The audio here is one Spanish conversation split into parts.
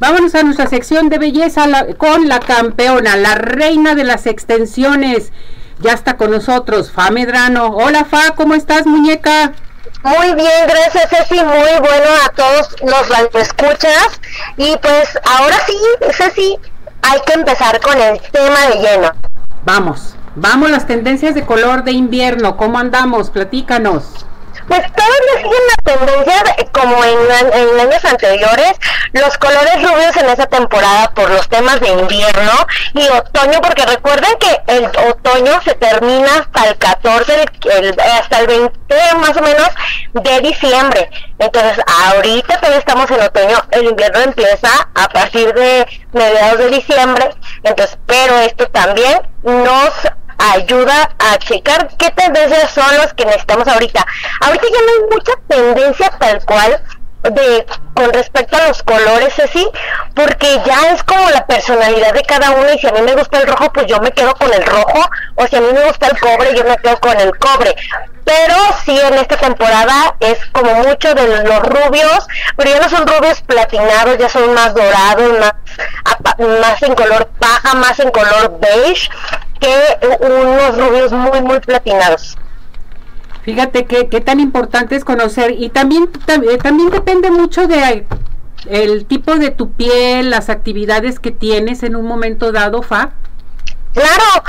Vámonos a nuestra sección de belleza con la campeona, la reina de las extensiones. Ya está con nosotros, Fa Medrano. Hola Fa, ¿cómo estás, muñeca? Muy bien, gracias Ceci, muy bueno a todos los escuchas. Y pues ahora sí, Ceci, hay que empezar con el tema de lleno. Vamos, vamos las tendencias de color de invierno, ¿cómo andamos? Platícanos. Pues todavía siguen la tendencia como en, años anteriores, los colores rubios en esa temporada por los temas de invierno y otoño, porque recuerden que el otoño se termina hasta el 14, hasta el 20 más o menos de diciembre. Entonces, ahorita todavía estamos en otoño, el invierno empieza a partir de mediados de diciembre, entonces, pero esto también nos ayuda a checar qué tendencias son las que necesitamos ahorita. Ahorita ya no hay mucha tendencia tal cual de con respecto a los colores así porque ya es como la personalidad de cada uno y si a mí me gusta el rojo pues yo me quedo con el rojo o si a mí me gusta el cobre yo me quedo con el cobre pero sí en esta temporada es como mucho de los rubios pero ya no son rubios platinados ya son más dorados más más en color paja más en color beige que unos rubios muy, muy platinados. Fíjate que, qué tan importante es conocer y también, eh, también depende mucho de el tipo de tu piel, las actividades que tienes en un momento dado, Fa. Claro,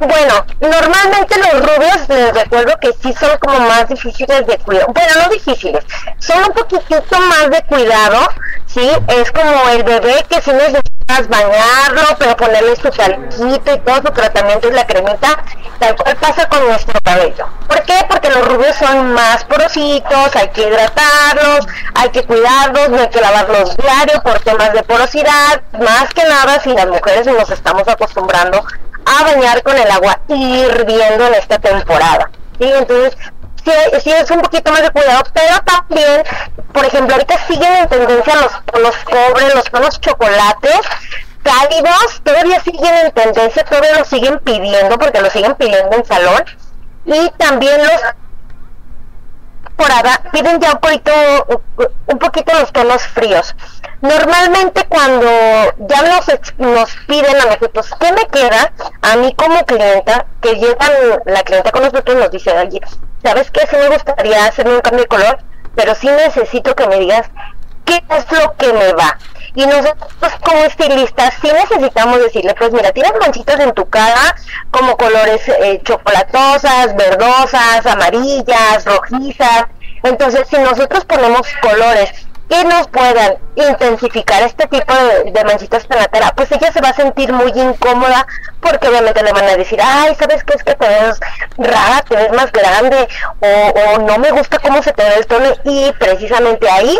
bueno, normalmente los rubios les recuerdo que sí son como más difíciles de cuidar, bueno, no difíciles, son un poquitito más de cuidado, sí, es como el bebé que sí necesitas bañarlo, pero ponerle su talquito y todo su tratamiento y la cremita, tal cual pasa con nuestro cabello. ¿Por qué? Porque los rubios son más porositos, hay que hidratarlos, hay que cuidarlos, no hay que lavarlos diario por temas de porosidad, más que nada si las mujeres nos estamos acostumbrando a bañar con el agua hirviendo en esta temporada. ¿sí? Entonces, sí, es un poquito más de cuidado, pero también, por ejemplo, ahorita siguen en tendencia los tonos cobre, los tonos chocolates, cálidos, todavía siguen en tendencia, todavía lo siguen pidiendo, porque lo siguen pidiendo en salón, y también los piden ya un poquito, un poquito los tonos fríos. Normalmente cuando ya nos, nos piden a nosotros, ¿qué me queda? A mí como clienta, que llegan la clienta con nosotros nos dice, ¿sabes qué? Sí me gustaría hacer un cambio de color, pero sí necesito que me digas qué es lo que me va. Y nosotros como estilistas sí necesitamos decirle, pues mira, tienes manchitas en tu cara como colores eh, chocolatosas, verdosas, amarillas, rojizas. Entonces, si nosotros ponemos colores que nos puedan intensificar este tipo de, manchitas en la cara, pues ella se va a sentir muy incómoda porque obviamente le van a decir, ay, ¿sabes qué? Es que te ves rara, te más grande o, o no me gusta cómo se te ve el tono y precisamente ahí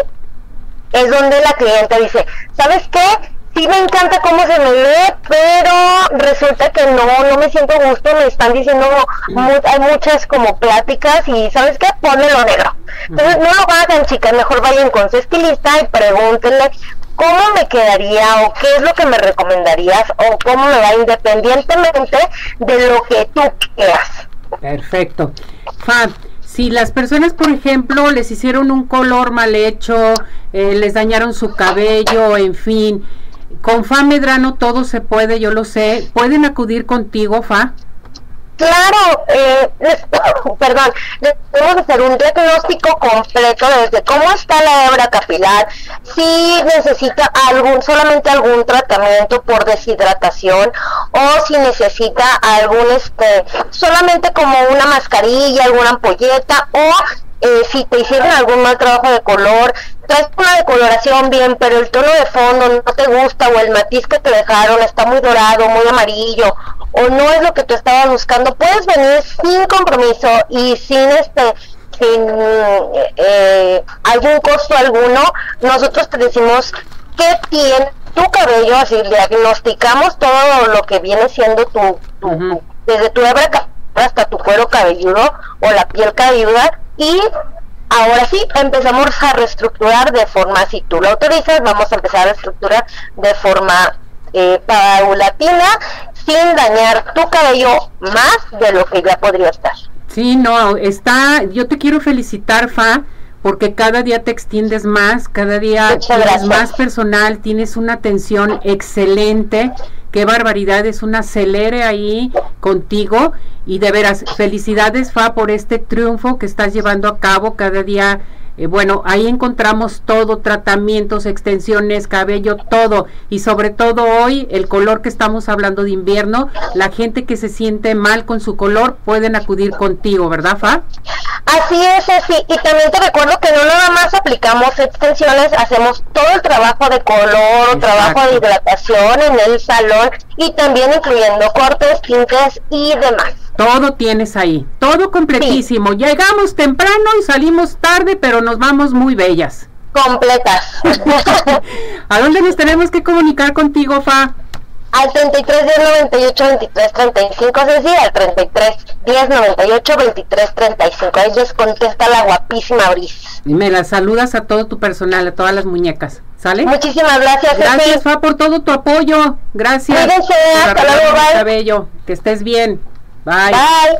es donde la clienta dice, ¿sabes qué? Sí me encanta cómo se me ve, pero resulta que no, no me siento gusto, me están diciendo, hay muchas como pláticas y ¿sabes qué? Pónmelo negro. Entonces no lo hagan chicas, mejor vayan con su estilista y pregúntenle cómo me quedaría o qué es lo que me recomendarías o cómo me va independientemente de lo que tú quieras. Perfecto. Fan, si las personas, por ejemplo, les hicieron un color mal hecho, eh, les dañaron su cabello, en fin, con Fa Medrano todo se puede, yo lo sé. ¿Pueden acudir contigo, Fa? Claro, eh, perdón, les podemos hacer un diagnóstico completo desde cómo está la hebra capilar, si necesita algún, solamente algún tratamiento por deshidratación o si necesita algún, este, solamente como una mascarilla, alguna ampolleta o eh, si te hicieron algún mal trabajo de color, traes una decoloración bien, pero el tono de fondo no te gusta o el matiz que te dejaron está muy dorado, muy amarillo o no es lo que tú estabas buscando, puedes venir sin compromiso y sin este sin eh, algún costo alguno, nosotros te decimos qué tiene tu cabello, así diagnosticamos todo lo que viene siendo tu, desde tu hebra hasta tu cuero cabelludo o la piel cabelluda y ahora sí empezamos a reestructurar de forma, si tú lo autorizas, vamos a empezar a reestructurar de forma eh, paulatina sin dañar tu cabello más de lo que ya podría estar. Sí, no, está, yo te quiero felicitar, Fa, porque cada día te extiendes más, cada día tienes más personal, tienes una atención excelente. Qué barbaridad, es un acelere ahí contigo y de veras, felicidades Fa por este triunfo que estás llevando a cabo cada día. Eh, bueno, ahí encontramos todo, tratamientos, extensiones, cabello, todo. Y sobre todo hoy, el color que estamos hablando de invierno, la gente que se siente mal con su color pueden acudir contigo, ¿verdad, Fa? Así es, así. Y también te recuerdo que no nada más aplicamos extensiones, hacemos todo el trabajo de color, Exacto. trabajo de hidratación en el salón y también incluyendo cortes, tintes y demás. Todo tienes ahí, todo completísimo. Llegamos temprano y salimos tarde, pero nos vamos muy bellas. Completas. ¿A dónde nos tenemos que comunicar contigo, Fa? al 33 10 98 23 35, es decir, al 33 10 98 23 35. Ahí les contesta la guapísima Bris. Y me las saludas a todo tu personal, a todas las muñecas. ¿Sale? Muchísimas gracias, Gracias. Fa, por todo tu apoyo. Gracias. Cuídense, hasta luego, bye. cabello. Que estés bien. Bye. Bye.